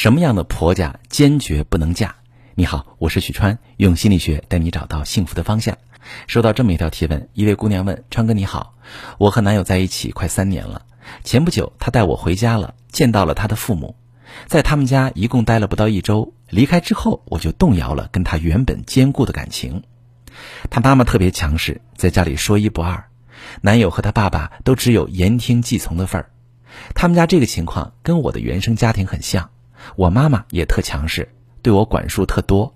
什么样的婆家坚决不能嫁？你好，我是许川，用心理学带你找到幸福的方向。收到这么一条提问，一位姑娘问：川哥你好，我和男友在一起快三年了，前不久他带我回家了，见到了他的父母，在他们家一共待了不到一周，离开之后我就动摇了跟他原本坚固的感情。他妈妈特别强势，在家里说一不二，男友和他爸爸都只有言听计从的份儿。他们家这个情况跟我的原生家庭很像。我妈妈也特强势，对我管束特多。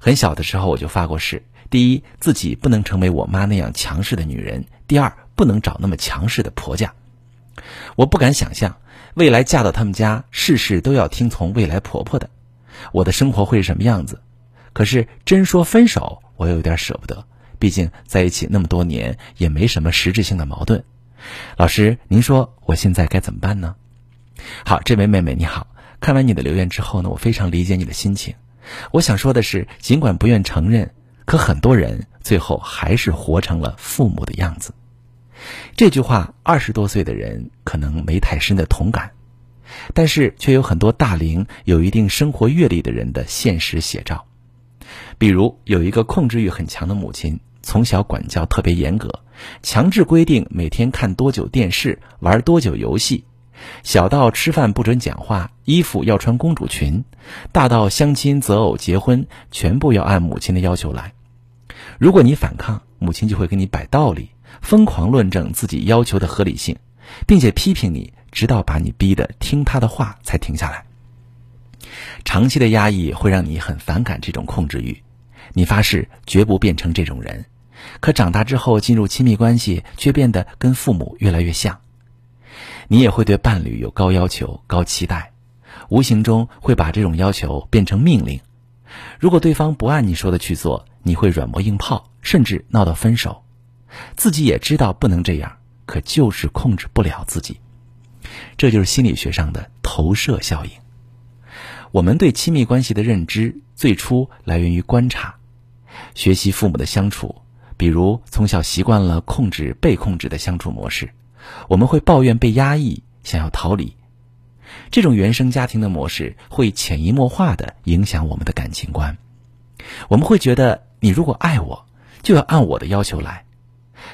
很小的时候我就发过誓：第一，自己不能成为我妈那样强势的女人；第二，不能找那么强势的婆家。我不敢想象未来嫁到他们家，事事都要听从未来婆婆的，我的生活会是什么样子。可是真说分手，我又有点舍不得，毕竟在一起那么多年，也没什么实质性的矛盾。老师，您说我现在该怎么办呢？好，这位妹妹你好。看完你的留言之后呢，我非常理解你的心情。我想说的是，尽管不愿承认，可很多人最后还是活成了父母的样子。这句话，二十多岁的人可能没太深的同感，但是却有很多大龄、有一定生活阅历的人的现实写照。比如，有一个控制欲很强的母亲，从小管教特别严格，强制规定每天看多久电视，玩多久游戏。小到吃饭不准讲话，衣服要穿公主裙；大到相亲择偶结婚，全部要按母亲的要求来。如果你反抗，母亲就会给你摆道理，疯狂论证自己要求的合理性，并且批评你，直到把你逼得听他的话才停下来。长期的压抑会让你很反感这种控制欲，你发誓绝不变成这种人。可长大之后进入亲密关系，却变得跟父母越来越像。你也会对伴侣有高要求、高期待，无形中会把这种要求变成命令。如果对方不按你说的去做，你会软磨硬泡，甚至闹到分手。自己也知道不能这样，可就是控制不了自己。这就是心理学上的投射效应。我们对亲密关系的认知最初来源于观察，学习父母的相处，比如从小习惯了控制、被控制的相处模式。我们会抱怨被压抑，想要逃离。这种原生家庭的模式会潜移默化的影响我们的感情观。我们会觉得，你如果爱我，就要按我的要求来。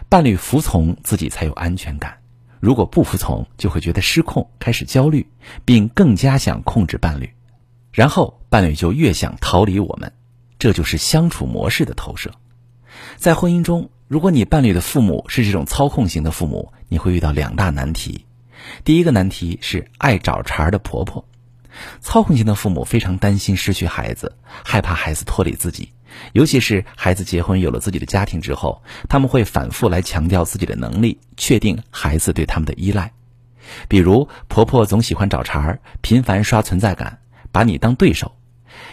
伴侣服从自己才有安全感，如果不服从，就会觉得失控，开始焦虑，并更加想控制伴侣。然后伴侣就越想逃离我们，这就是相处模式的投射。在婚姻中。如果你伴侣的父母是这种操控型的父母，你会遇到两大难题。第一个难题是爱找茬的婆婆。操控型的父母非常担心失去孩子，害怕孩子脱离自己，尤其是孩子结婚有了自己的家庭之后，他们会反复来强调自己的能力，确定孩子对他们的依赖。比如婆婆总喜欢找茬，频繁刷存在感，把你当对手。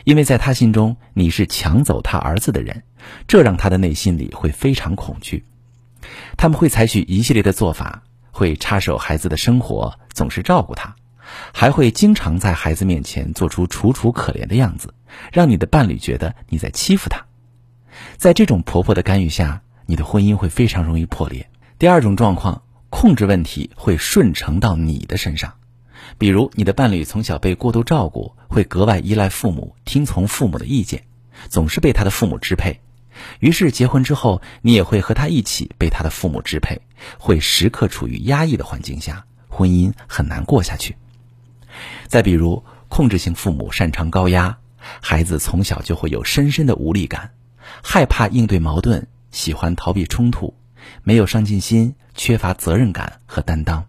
因为在他心中你是抢走他儿子的人，这让他的内心里会非常恐惧。他们会采取一系列的做法，会插手孩子的生活，总是照顾他，还会经常在孩子面前做出楚楚可怜的样子，让你的伴侣觉得你在欺负他。在这种婆婆的干预下，你的婚姻会非常容易破裂。第二种状况，控制问题会顺承到你的身上。比如，你的伴侣从小被过度照顾，会格外依赖父母，听从父母的意见，总是被他的父母支配。于是，结婚之后，你也会和他一起被他的父母支配，会时刻处于压抑的环境下，婚姻很难过下去。再比如，控制性父母擅长高压，孩子从小就会有深深的无力感，害怕应对矛盾，喜欢逃避冲突，没有上进心，缺乏责任感和担当。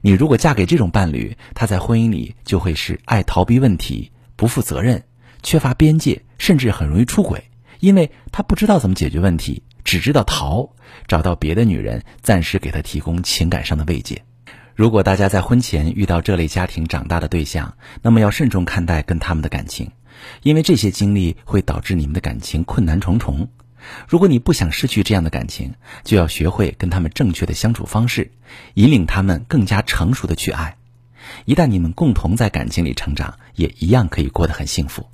你如果嫁给这种伴侣，他在婚姻里就会是爱逃避问题、不负责任、缺乏边界，甚至很容易出轨，因为他不知道怎么解决问题，只知道逃，找到别的女人暂时给他提供情感上的慰藉。如果大家在婚前遇到这类家庭长大的对象，那么要慎重看待跟他们的感情，因为这些经历会导致你们的感情困难重重。如果你不想失去这样的感情，就要学会跟他们正确的相处方式，引领他们更加成熟的去爱。一旦你们共同在感情里成长，也一样可以过得很幸福。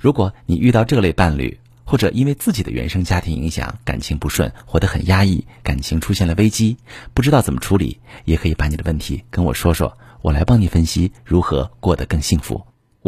如果你遇到这类伴侣，或者因为自己的原生家庭影响，感情不顺，活得很压抑，感情出现了危机，不知道怎么处理，也可以把你的问题跟我说说，我来帮你分析如何过得更幸福。